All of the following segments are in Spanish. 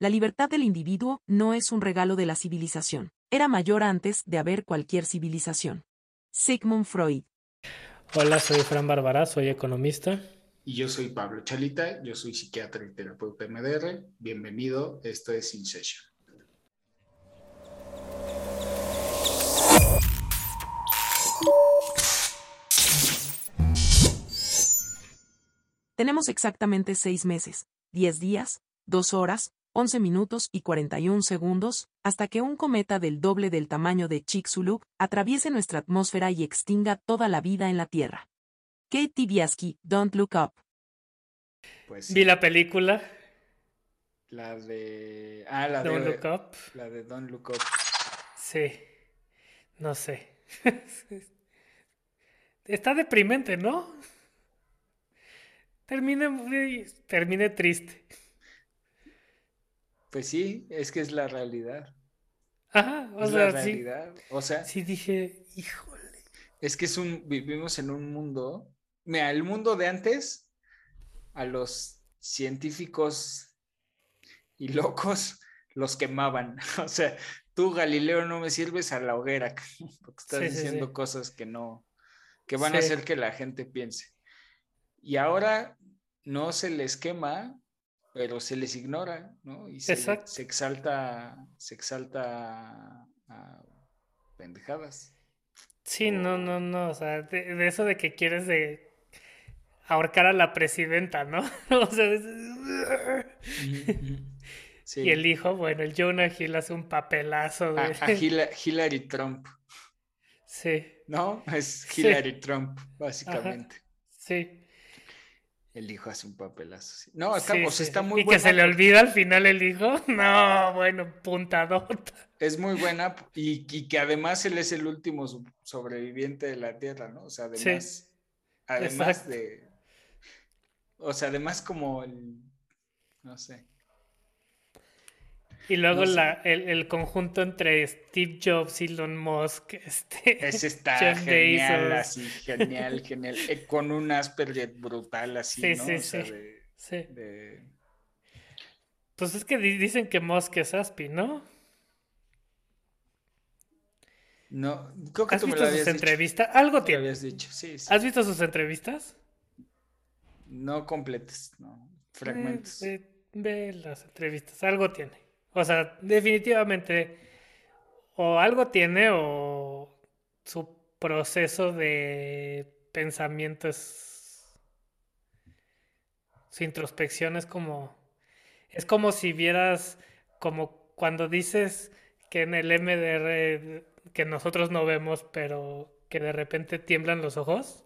la libertad del individuo no es un regalo de la civilización. Era mayor antes de haber cualquier civilización. Sigmund Freud. Hola, soy Fran Bárbara, soy economista. Y yo soy Pablo Chalita, yo soy psiquiatra y terapeuta MDR. Bienvenido, esto es In Session. Tenemos exactamente seis meses, diez días, dos horas, once minutos y cuarenta y un segundos, hasta que un cometa del doble del tamaño de Chicxulub atraviese nuestra atmósfera y extinga toda la vida en la Tierra. Kate Biaski, Don't Look Up. Pues, Vi la película. La de. Ah, la Don't de. Look Up. La de Don't Look Up. Sí. No sé. Está deprimente, ¿no? Termine, termine triste. Pues sí, es que es la realidad. Ajá, o es sea, la realidad. O sea, sí dije, híjole. Es que es un, vivimos en un mundo. Mira, el mundo de antes, a los científicos y locos los quemaban. O sea, tú, Galileo, no me sirves a la hoguera, porque estás Sí, sí, diciendo sí. cosas que no, que van a Sí. hacer que la gente piense. Y ahora no se les quema, pero se les ignora, ¿no? Y se, Exacto. se exalta, se exalta a pendejadas. Sí, no, no, no, o sea, de, de eso de que quieres de ahorcar a la presidenta, ¿no? O sea, Sí. y el hijo, bueno, el Jonah Hill hace un papelazo de... a, a Hila- Hillary Trump, Sí, ¿no? Es Sí. Hillary Trump, básicamente. sí. El hijo hace un papelazo. sí. No, está, sí, o sea, sí, está muy Y buena. que se le olvida al final el hijo. No, bueno, puntadota. Es muy buena y, y que además él es el último so- sobreviviente de la Tierra, ¿no? O sea, Sí, además, además exacto. de, o sea, además como el, no sé, Y luego No sé. la, el, el conjunto entre Steve Jobs, Elon Musk, este, ese está Jeff genial, Bezos. así, genial, genial, eh, con un Asperger brutal así, Sí, ¿no? sí, o sea, sí. de, Sí. de- Pues es que di- dicen que Musk es Aspi, ¿no? no, creo que ¿Has tú me visto lo sus habías entrevistas? Algo me habías dicho, sí, sí. ¿Has visto sus entrevistas? No completas, no, fragmentos. Eh, ve, ve las entrevistas, algo tiene. O sea, definitivamente o algo tiene o su proceso de pensamiento es su introspección es como es como si vieras como cuando dices que en el MDR que nosotros no vemos, pero que de repente tiemblan los ojos.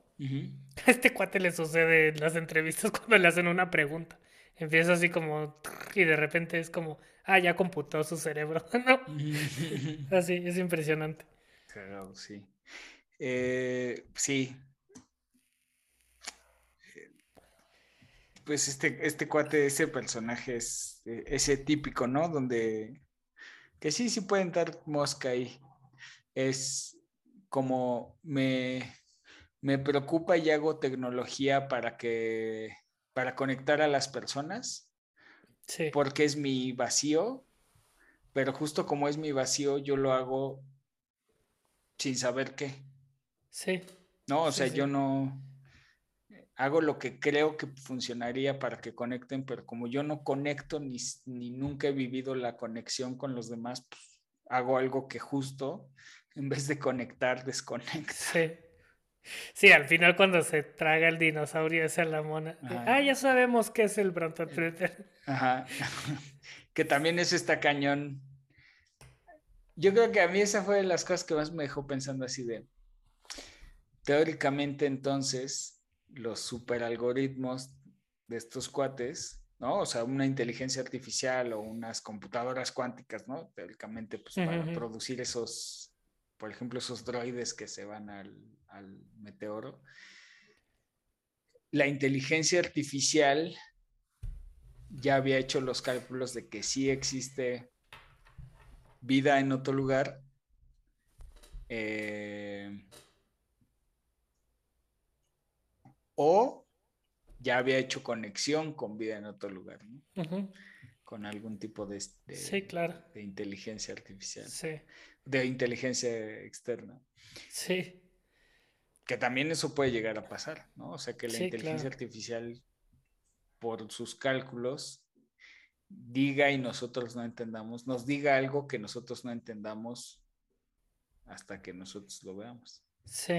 A este cuate le sucede en las entrevistas cuando le hacen una pregunta. Empieza así como y de repente es como, ah, ya computó su cerebro. No, así, es impresionante. Cagado, sí. Eh, sí. Pues este, este cuate, ese personaje es eh, ese típico, ¿no? Donde que sí, sí pueden dar mosca ahí. Es como me, me preocupa y hago tecnología para que para conectar a las personas Sí, porque es mi vacío, pero justo como es mi vacío, yo lo hago sin saber qué. sí, No, o Sí, sea, sí. yo no hago lo que creo que funcionaría para que conecten, pero como yo no conecto ni, ni nunca he vivido la conexión con los demás, pues, hago algo que justo, en vez de conectar, desconecta. sí. Sí, al final cuando se traga el dinosaurio esa es la mona. Ajá. ah, ya sabemos qué es el Brontotritter. Ajá. que también eso está cañón. Yo creo que a mí esa fue de las cosas que más me dejó pensando así de, teóricamente entonces, los superalgoritmos de estos cuates, ¿no? O sea, una inteligencia artificial o unas computadoras cuánticas, ¿no? Teóricamente, pues para producir esos, por ejemplo, esos droides que se van al, meteoro. La inteligencia artificial ya había hecho los cálculos de que sí existe vida en otro lugar. eh, o ya había hecho conexión con vida en otro lugar, ¿no? Con algún tipo de, de, sí, claro. de inteligencia artificial, Sí, de inteligencia externa. sí, Que también eso puede llegar a pasar, ¿no? O sea, que la Sí, inteligencia claro. artificial, por sus cálculos, diga y nosotros no entendamos, nos diga algo que nosotros no entendamos hasta que nosotros lo veamos. sí.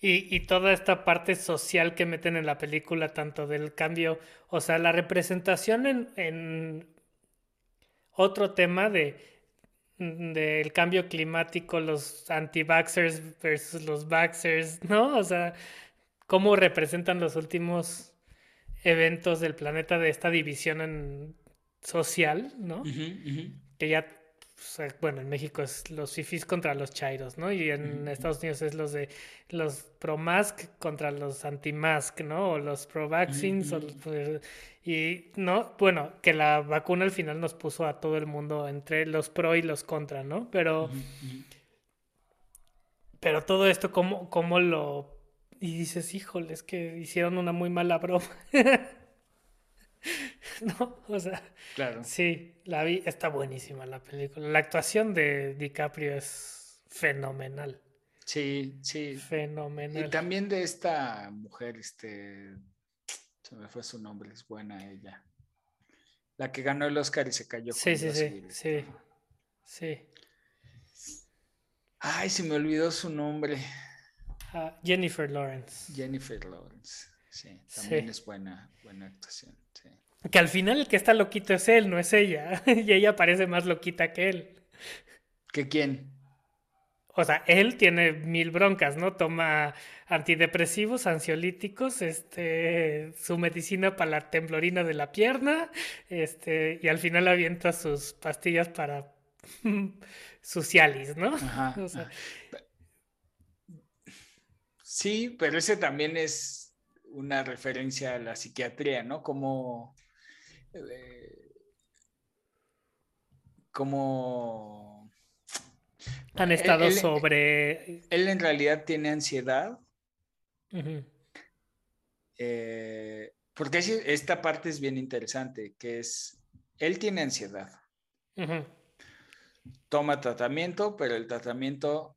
Y, y toda esta parte social que meten en la película, tanto del cambio, o sea, la representación en, en otro tema de del cambio climático, los anti-vaxxers versus los vaxxers, ¿no? O sea, cómo representan los últimos eventos del planeta de esta división en- social, ¿no? Que ya, o sea, bueno, en México es los fifis contra los chairos, ¿no? Y en. Estados Unidos es los de los pro-mask contra los anti-mask, ¿no? O los pro-vaccines, pro- y, ¿no? Bueno, que la vacuna al final nos puso a todo el mundo entre los pro y los contra, ¿no? Pero, pero todo esto, ¿cómo, cómo lo...? Y dices, híjole, es que hicieron una muy mala broma. ¿No? O sea... Claro. Sí, la vi, está buenísima la película. La actuación de DiCaprio es fenomenal, Sí, sí. Y fenomenal. también de esta mujer, este, se me fue su nombre, es buena ella. La que ganó el Oscar y se cayó. Sí, sí, sí, sí, sí. Ay, se me olvidó su nombre. Ah, Jennifer Lawrence. Jennifer Lawrence. Sí, también Sí. es buena, buena actuación. Que al final el que está loquito es él, no es ella. Y ella parece más loquita que él. ¿Que quién? O sea, él tiene mil broncas, ¿no? Toma antidepresivos, ansiolíticos, este, su medicina para la temblorina de la pierna, este, y al final avienta sus pastillas para sus Cialis, ¿no? Ajá. O sea, ajá. Sí, pero ese también es una referencia a la psiquiatría, ¿no? Como, como han estado él- sobre... él en realidad tiene ansiedad, eh, porque esta parte es bien interesante, que es, él tiene ansiedad, toma tratamiento, pero el tratamiento,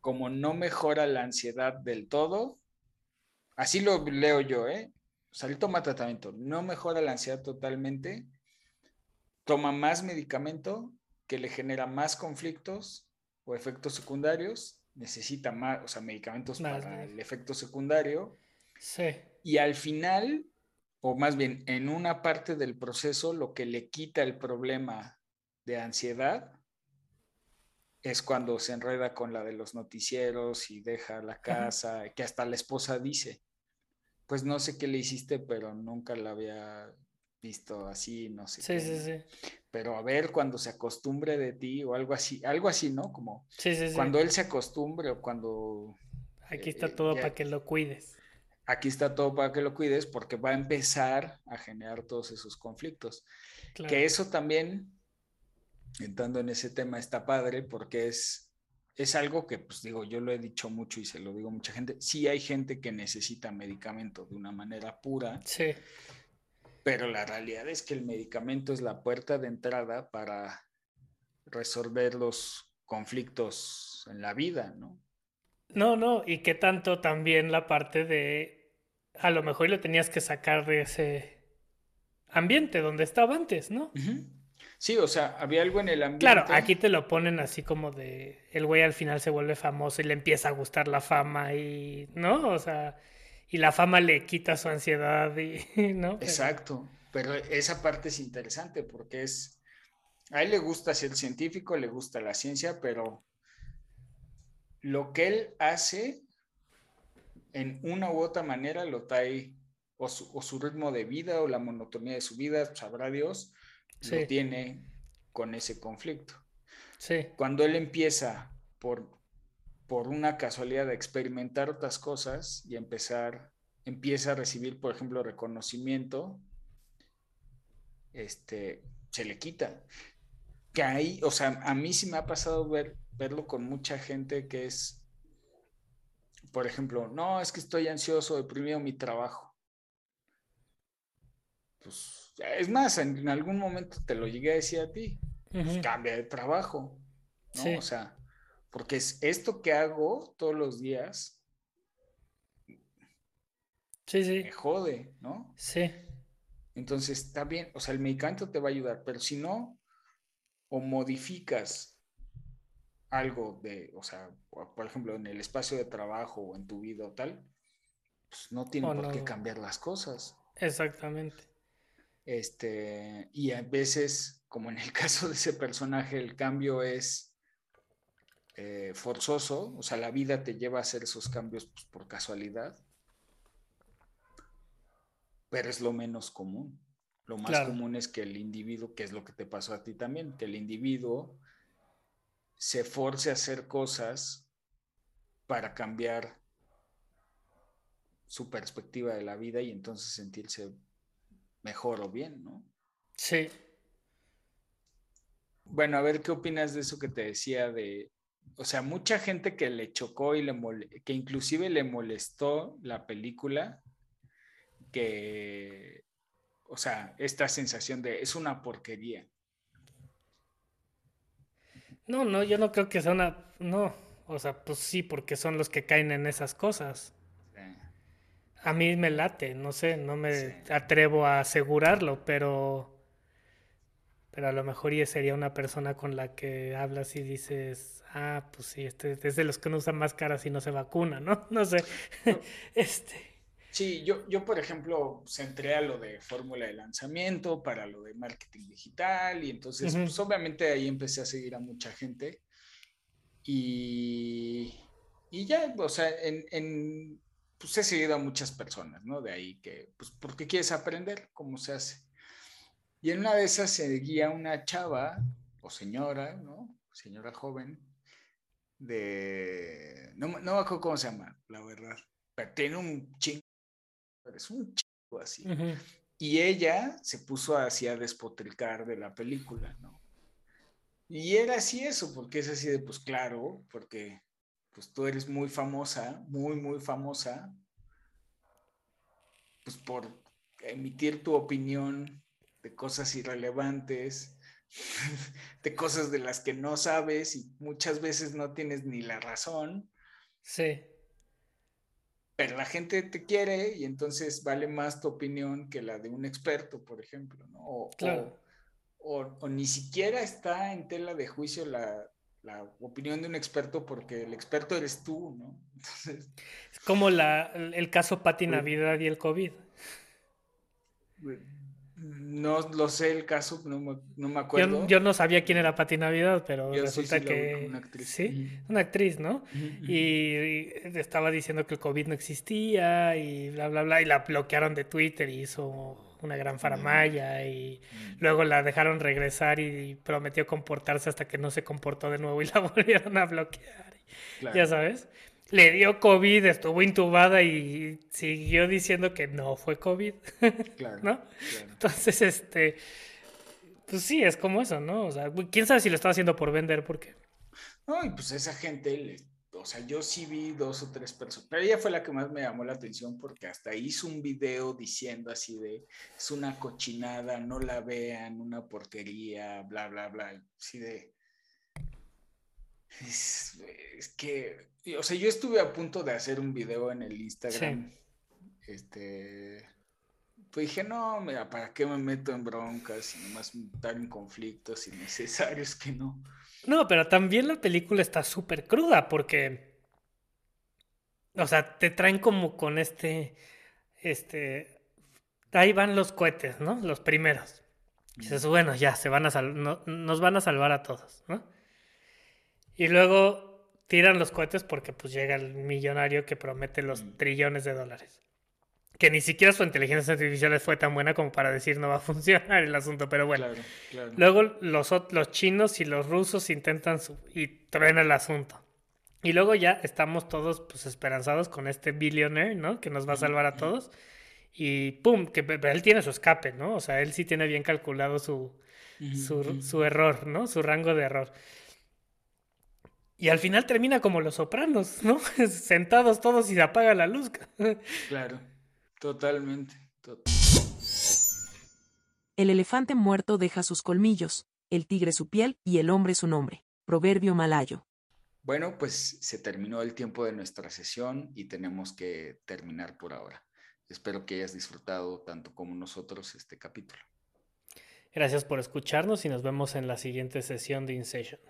como no mejora la ansiedad del todo, así lo leo yo, ¿eh? O sea, él toma tratamiento, no mejora la ansiedad totalmente, toma más medicamento que le genera más conflictos o efectos secundarios, necesita más, o sea, medicamentos Más para el efecto secundario, Sí, y al final, o más bien en una parte del proceso, lo que le quita el problema de ansiedad es cuando se enreda con la de los noticieros y deja la casa, que hasta la esposa dice, pues no sé qué le hiciste, pero nunca la había visto así, no sé sí, qué, sí, sí. Pero a ver cuando se acostumbre de ti o algo así, algo así, ¿no? Como Sí, sí, sí. cuando él se acostumbre o cuando Aquí está eh, todo ya- para que lo cuides. aquí está todo para que lo cuides porque va a empezar a generar todos esos conflictos. Claro. Que eso también, entrando en ese tema, está padre porque es, es algo que, pues digo, yo lo he dicho mucho y se lo digo a mucha gente. Sí hay gente que necesita medicamento de una manera pura, Sí, pero la realidad es que el medicamento es la puerta de entrada para resolver los conflictos en la vida, ¿no? No, no, y qué tanto también la parte de a lo mejor lo tenías que sacar de ese ambiente donde estaba antes, ¿no? Sí, o sea, había algo en el ambiente. Claro, aquí te lo ponen así como de el güey al final se vuelve famoso y le empieza a gustar la fama y, ¿no? O sea, y la fama le quita su ansiedad y, ¿no? Exacto, pero esa parte es interesante porque es, a él le gusta ser científico, le gusta la ciencia, pero lo que él hace en una u otra manera lo trae, o su, o su ritmo de vida o la monotonía de su vida, sabrá Dios, Sí. lo tiene con ese conflicto. Sí, Cuando él empieza por, por una casualidad de experimentar otras cosas y empezar, empieza a recibir, por ejemplo, reconocimiento, este, se le quita. Que ahí, o sea, a mí sí me ha pasado ver, verlo con mucha gente que es, por ejemplo, no, es que estoy ansioso, deprimido mi trabajo. pues, es más, en, algún momento te lo llegué a decir a ti, pues, cambia de trabajo, ¿no? O sea, porque es esto que hago todos los días. Sí, sí. Me jode, ¿no? Sí. Entonces está bien, o sea, el medicamento te va a ayudar, pero si no, o modificas algo de, o sea, por ejemplo, en el espacio de trabajo o en tu vida o tal, pues no tiene por qué cambiar las cosas. Exactamente. Este, y a veces, como en el caso de ese personaje, el cambio es eh, forzoso, o sea, la vida te lleva a hacer esos cambios pues, por casualidad, pero es lo menos común. Lo más común es que el individuo, que es lo que te pasó a ti también, que el individuo se force a hacer cosas para cambiar su perspectiva de la vida y entonces sentirse mejor o bien, ¿no? Sí. Bueno, a ver qué opinas de eso que te decía de, o sea, mucha gente que le chocó y le que inclusive le molestó la película, que, o sea, esta sensación de es una porquería. No, no, yo no creo que sea una, no, o sea, pues sí, porque son los que caen en esas cosas. A mí me late, no sé, no me atrevo a asegurarlo, pero pero a lo mejor ya sería una persona con la que hablas y dices, ah, pues sí, este es de los que no usan máscaras y no se vacuna, ¿no? No sé. este. Sí, yo, yo por ejemplo, centré a lo de fórmula de lanzamiento para lo de marketing digital y entonces, pues obviamente ahí empecé a seguir a mucha gente y, y ya, o sea, en, en, pues he seguido a muchas personas, ¿no? De ahí que, pues, porque quieres aprender cómo se hace. Y en una de esas seguía una chava o señora, ¿no? Señora joven, de... No, no me acuerdo cómo se llama, la verdad. Pero tiene un chingo es un chico así. Y ella se puso así a despotricar de la película, ¿no? Y era así eso, porque es así de, pues claro, porque pues tú eres muy famosa, muy, muy famosa, pues por emitir tu opinión de cosas irrelevantes, de cosas de las que no sabes y muchas veces no tienes ni la razón. Sí pero la gente te quiere y entonces vale más tu opinión que la de un experto, por ejemplo, ¿no? O, claro. o, ni siquiera está en tela de juicio la, opinión de un experto porque el experto eres tú, ¿no? Entonces, es como la, el caso Pati Navidad y el COVID. No lo sé el caso, no me, acuerdo. Yo, no sabía quién era Pati Navidad, pero resulta que. Una actriz. Sí, una actriz, ¿no? y, estaba diciendo que el COVID no existía y bla, bla, bla. Y la bloquearon de Twitter y hizo una gran faramaya. Y luego la dejaron regresar y prometió comportarse hasta que no se comportó de nuevo y la volvieron a bloquear. Ya sabes le dio COVID, estuvo intubada y siguió diciendo que no fue COVID. Claro, ¿No? Entonces, este, pues sí, es como eso, ¿no? O sea, quién sabe si lo estaba haciendo por vender, porque. No, y pues esa gente, o sea, yo sí vi dos o tres personas, pero ella fue la que más me llamó la atención porque hasta hizo un video diciendo así de, es una cochinada, no la vean, una porquería, bla, bla, bla, así de... es que o sea, yo estuve a punto de hacer un video en el Instagram. Este. Pues dije, no, mira, ¿para qué me meto en broncas y nomás estar en conflictos innecesarios que no? No, pero también la película está súper cruda porque. O sea, te traen como con este. Este. Ahí van los cohetes, ¿no? Los primeros. Y dices, bueno, ya, se van a nos van a salvar a todos, ¿no? Y luego tiran los cohetes porque pues llega el millonario que promete los mm. trillones de dólares. Que ni siquiera su inteligencia artificial fue tan buena como para decir no va a funcionar el asunto, pero bueno. Luego los, los chinos y los rusos intentan y traen el asunto. Y luego ya estamos todos pues esperanzados con este billionaire, ¿no? Que nos va a salvar a todos. Y pum, que él tiene su escape, ¿no? O sea, él sí tiene bien calculado su, su, su error, ¿no? Su rango de error. Y al final termina como los sopranos, ¿no? Sentados todos y se apaga la luz. Claro, totalmente. El elefante muerto deja sus colmillos, el tigre su piel y el hombre su nombre. Proverbio malayo. Bueno, pues se terminó el tiempo de nuestra sesión y tenemos que terminar por ahora. Espero que hayas disfrutado tanto como nosotros este capítulo. Gracias por escucharnos y nos vemos en la siguiente sesión de InSession.